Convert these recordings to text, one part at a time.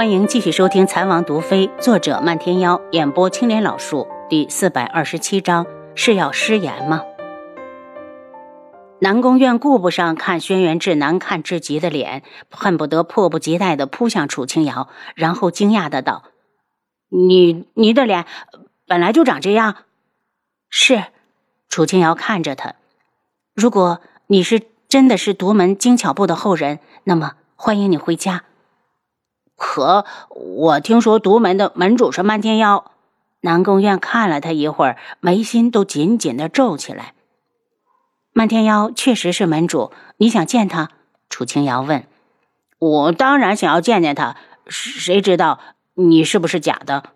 欢迎继续收听《残王毒妃》，作者漫天妖，演播青莲老树，第四百二十七章是要失言吗？南宫院顾不上看轩辕志难看至极的脸，恨不得迫不及待地扑向楚清瑶，然后惊讶的道：“你你的脸本来就长这样？”是。楚清瑶看着他，如果你是真的是独门精巧部的后人，那么欢迎你回家。可我听说独门的门主是漫天妖。南宫院看了他一会儿，眉心都紧紧的皱起来。漫天妖确实是门主，你想见他？楚清瑶问。我当然想要见见他，谁知道你是不是假的？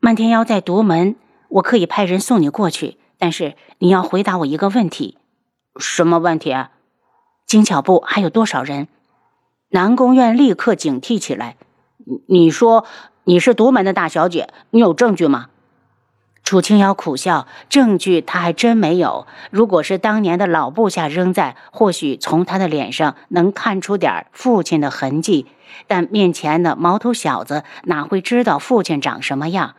漫天妖在独门，我可以派人送你过去。但是你要回答我一个问题，什么问题啊？精巧部还有多少人？南宫院立刻警惕起来。你说你是独门的大小姐，你有证据吗？楚清瑶苦笑，证据他还真没有。如果是当年的老部下扔在，或许从他的脸上能看出点父亲的痕迹。但面前的毛头小子哪会知道父亲长什么样？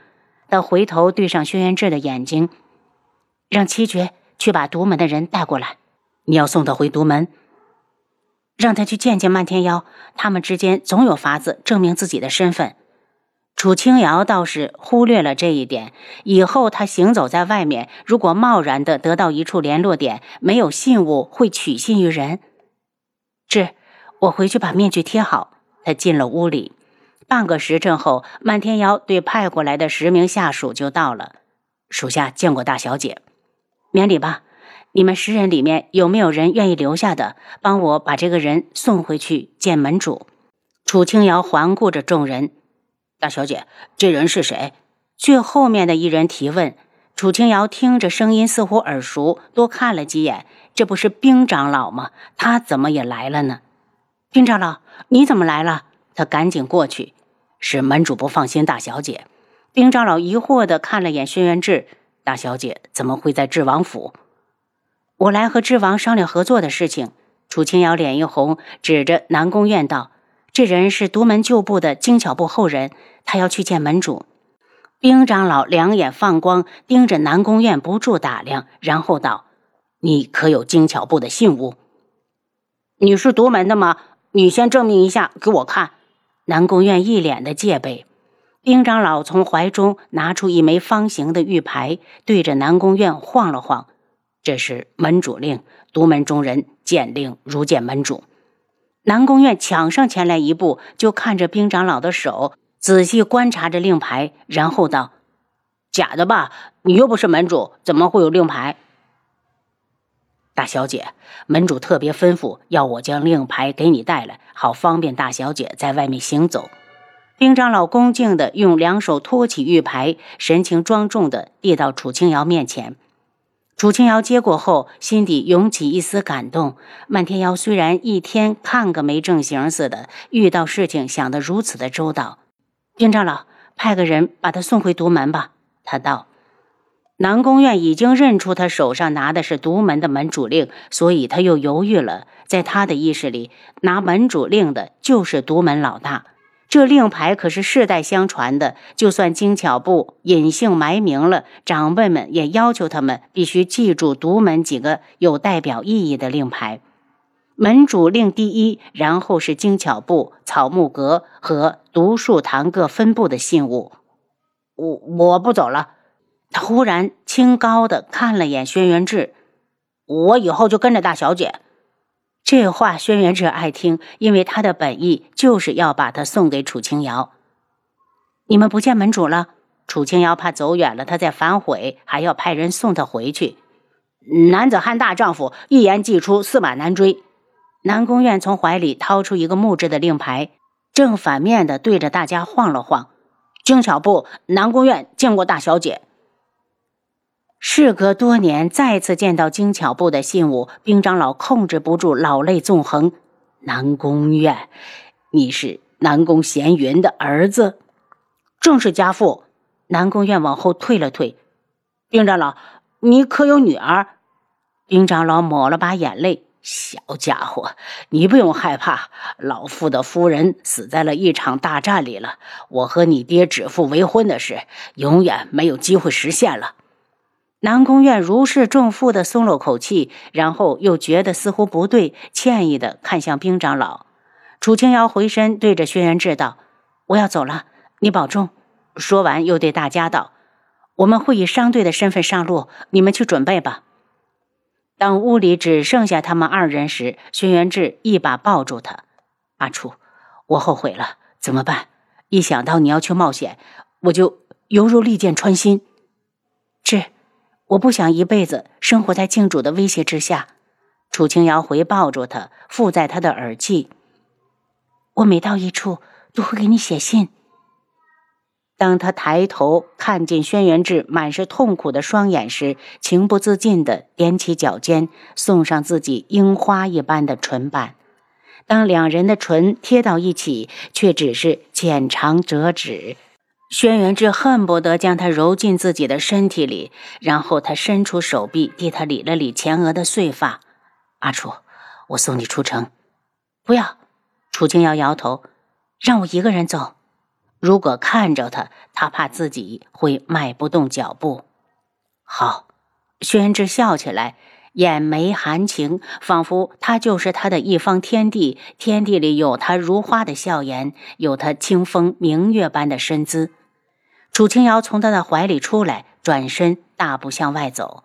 他回头对上轩辕志的眼睛。让七绝去把独门的人带过来，你要送他回独门，让他去见见漫天妖，他们之间总有法子证明自己的身份。楚清瑶倒是忽略了这一点，以后他行走在外面，如果贸然的得到一处联络点，没有信物会取信于人。是，我回去把面具贴好。他进了屋里，半个时辰后，漫天妖对派过来的十名下属就到了，属下见过大小姐。免礼吧，你们十人里面有没有人愿意留下的？帮我把这个人送回去见门主。楚清瑶环顾着众人，大小姐，这人是谁？最后面的一人提问。楚清瑶听着声音似乎耳熟，多看了几眼，这不是冰长老吗？他怎么也来了呢？冰长老，你怎么来了？他赶紧过去。是门主不放心大小姐。冰长老疑惑的看了眼轩辕志。大小姐怎么会在智王府？我来和智王商量合作的事情。楚清瑶脸一红，指着南宫苑道：“这人是独门旧部的精巧部后人，他要去见门主。”冰长老两眼放光，盯着南宫苑不住打量，然后道：“你可有精巧部的信物？你是独门的吗？你先证明一下给我看。”南宫院一脸的戒备。丁长老从怀中拿出一枚方形的玉牌，对着南宫院晃了晃：“这是门主令，独门中人见令如见门主。”南宫院抢上前来一步，就看着兵长老的手，仔细观察着令牌，然后道：“假的吧？你又不是门主，怎么会有令牌？”大小姐，门主特别吩咐要我将令牌给你带来，好方便大小姐在外面行走。丁长老恭敬地用两手托起玉牌，神情庄重地递到楚清瑶面前。楚清瑶接过后，心底涌起一丝感动。漫天瑶虽然一天看个没正形似的，遇到事情想得如此的周到。丁长老，派个人把他送回独门吧。他道：“南宫院已经认出他手上拿的是独门的门主令，所以他又犹豫了。在他的意识里，拿门主令的就是独门老大。”这令牌可是世代相传的，就算精巧部隐姓埋名了，长辈们也要求他们必须记住独门几个有代表意义的令牌。门主令第一，然后是精巧部、草木阁和独树堂各分部的信物。我我不走了。他忽然清高的看了眼轩辕志，我以后就跟着大小姐。这话轩辕志爱听，因为他的本意就是要把他送给楚清瑶。你们不见门主了？楚清瑶怕走远了，他再反悔，还要派人送他回去。男子汉大丈夫，一言既出，驷马难追。南宫院从怀里掏出一个木质的令牌，正反面的对着大家晃了晃。精巧部南宫院见过大小姐。事隔多年，再次见到精巧部的信物，兵长老控制不住老泪纵横。南宫院，你是南宫闲云的儿子？正是家父。南宫院往后退了退。兵长老，你可有女儿？兵长老抹了把眼泪，小家伙，你不用害怕，老夫的夫人死在了一场大战里了。我和你爹指腹为婚的事，永远没有机会实现了。南宫院如释重负的松了口气，然后又觉得似乎不对，歉意的看向兵长老。楚清瑶回身对着轩辕志道：“我要走了，你保重。”说完又对大家道：“我们会以商队的身份上路，你们去准备吧。”当屋里只剩下他们二人时，轩辕志一把抱住他：“阿楚，我后悔了，怎么办？一想到你要去冒险，我就犹如利剑穿心。志，我不想一辈子生活在镜主的威胁之下。”楚清瑶回抱住他，附在他的耳际：“我每到一处都会给你写信。”当他抬头看见轩辕志满是痛苦的双眼时，情不自禁地踮起脚尖，送上自己樱花一般的唇瓣。当两人的唇贴到一起，却只是浅尝辄止。轩辕志恨不得将他揉进自己的身体里，然后他伸出手臂替他理了理前额的碎发。阿楚，我送你出城。不要，楚清瑶摇头，让我一个人走。如果看着他，他怕自己会迈不动脚步。好，轩辕志笑起来，眼眉含情，仿佛他就是他的一方天地，天地里有他如花的笑颜，有他清风明月般的身姿。楚清瑶从他的怀里出来，转身大步向外走，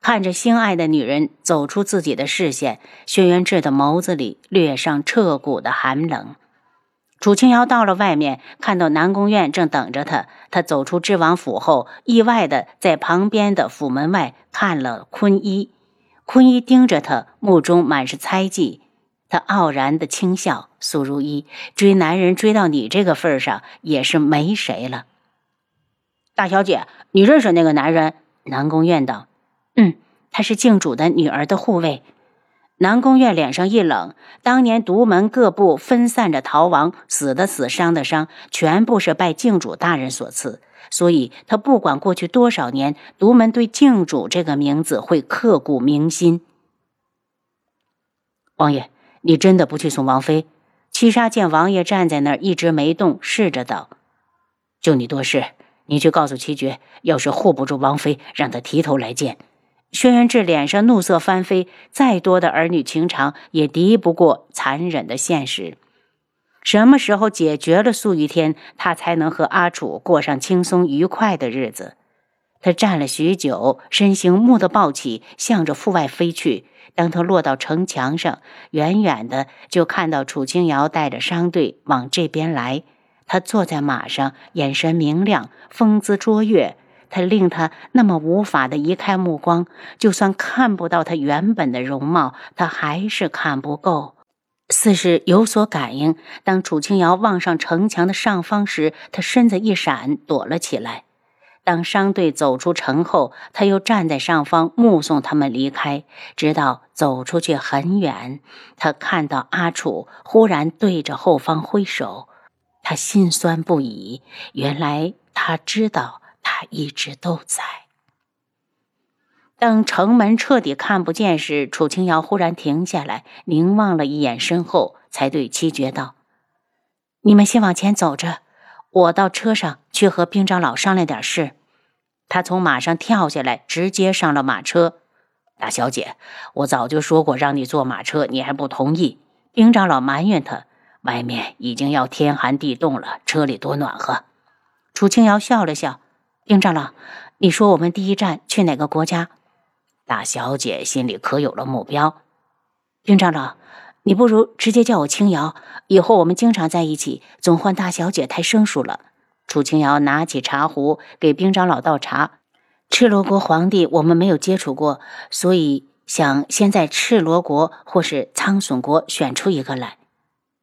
看着心爱的女人走出自己的视线，轩辕志的眸子里略上彻骨的寒冷。楚清瑶到了外面，看到南宫院正等着他。他走出知王府后，意外的在旁边的府门外看了坤一。坤一盯着他，目中满是猜忌。他傲然的轻笑：“苏如意，追男人追到你这个份上，也是没谁了。”大小姐，你认识那个男人？南宫院道：“嗯，他是靖主的女儿的护卫。”南宫院脸上一冷，当年独门各部分散着逃亡，死的死，伤的伤，全部是拜靖主大人所赐。所以，他不管过去多少年，独门对靖主这个名字会刻骨铭心。王爷，你真的不去送王妃？七杀见王爷站在那儿一直没动，试着道：“就你多事，你去告诉七绝，要是护不住王妃，让他提头来见。”轩辕志脸上怒色翻飞，再多的儿女情长也敌不过残忍的现实。什么时候解决了素玉天，他才能和阿楚过上轻松愉快的日子？他站了许久，身形蓦地暴起，向着阜外飞去。当他落到城墙上，远远的就看到楚清瑶带着商队往这边来。他坐在马上，眼神明亮，风姿卓越。他令他那么无法的移开目光，就算看不到他原本的容貌，他还是看不够，似是有所感应。当楚清瑶望上城墙的上方时，他身子一闪，躲了起来。当商队走出城后，他又站在上方目送他们离开，直到走出去很远，他看到阿楚忽然对着后方挥手，他心酸不已。原来他知道。他一直都在。等城门彻底看不见时，楚清瑶忽然停下来，凝望了一眼身后，才对七绝道：“你们先往前走着，我到车上去和兵长老商量点事。”他从马上跳下来，直接上了马车。大小姐，我早就说过让你坐马车，你还不同意。兵长老埋怨他：“外面已经要天寒地冻了，车里多暖和。”楚清瑶笑了笑。兵长老，你说我们第一站去哪个国家？大小姐心里可有了目标？兵长老，你不如直接叫我青瑶，以后我们经常在一起，总唤大小姐太生疏了。楚清瑶拿起茶壶给兵长老倒茶。赤罗国皇帝我们没有接触过，所以想先在赤罗国或是苍隼国选出一个来。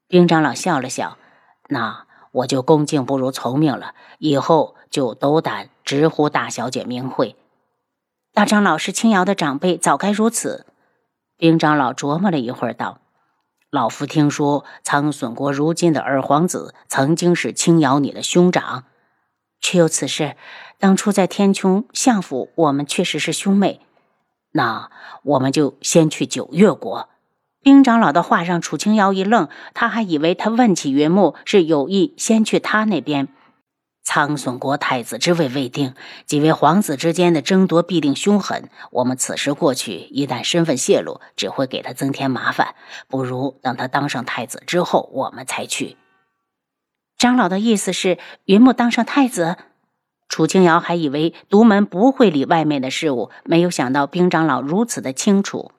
兵长老笑了笑，那我就恭敬不如从命了，以后就斗胆。直呼大小姐名讳，大长老是青瑶的长辈，早该如此。兵长老琢磨了一会儿，道：“老夫听说苍隼国如今的二皇子曾经是青瑶你的兄长，确有此事。当初在天穹相府，我们确实是兄妹。那我们就先去九月国。”丁长老的话让楚清瑶一愣，他还以为他问起云木是有意先去他那边。苍隼国太子之位未定，几位皇子之间的争夺必定凶狠。我们此时过去，一旦身份泄露，只会给他增添麻烦。不如等他当上太子之后，我们才去。长老的意思是，云木当上太子。楚清瑶还以为独门不会理外面的事物，没有想到冰长老如此的清楚。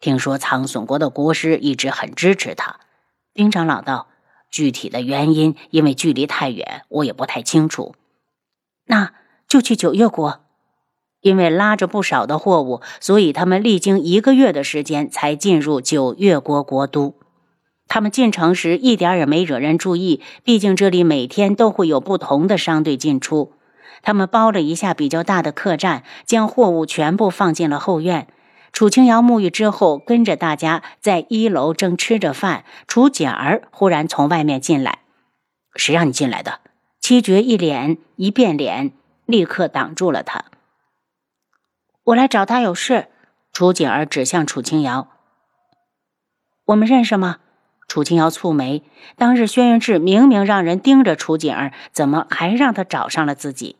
听说苍隼国的国师一直很支持他。丁长老道。具体的原因，因为距离太远，我也不太清楚。那就去九月国，因为拉着不少的货物，所以他们历经一个月的时间才进入九月国国都。他们进城时一点也没惹人注意，毕竟这里每天都会有不同的商队进出。他们包了一下比较大的客栈，将货物全部放进了后院。楚清瑶沐浴之后，跟着大家在一楼正吃着饭。楚简儿忽然从外面进来：“谁让你进来的？”七绝一脸一变脸，立刻挡住了他。我来找他有事。楚简儿指向楚清瑶：“我们认识吗？”楚清瑶蹙眉：当日轩辕志明明让人盯着楚简儿，怎么还让他找上了自己？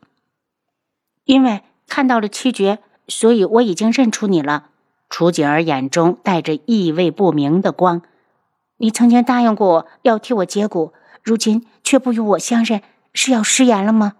因为看到了七绝，所以我已经认出你了。楚景儿眼中带着意味不明的光，你曾经答应过我要替我接骨，如今却不与我相认，是要食言了吗？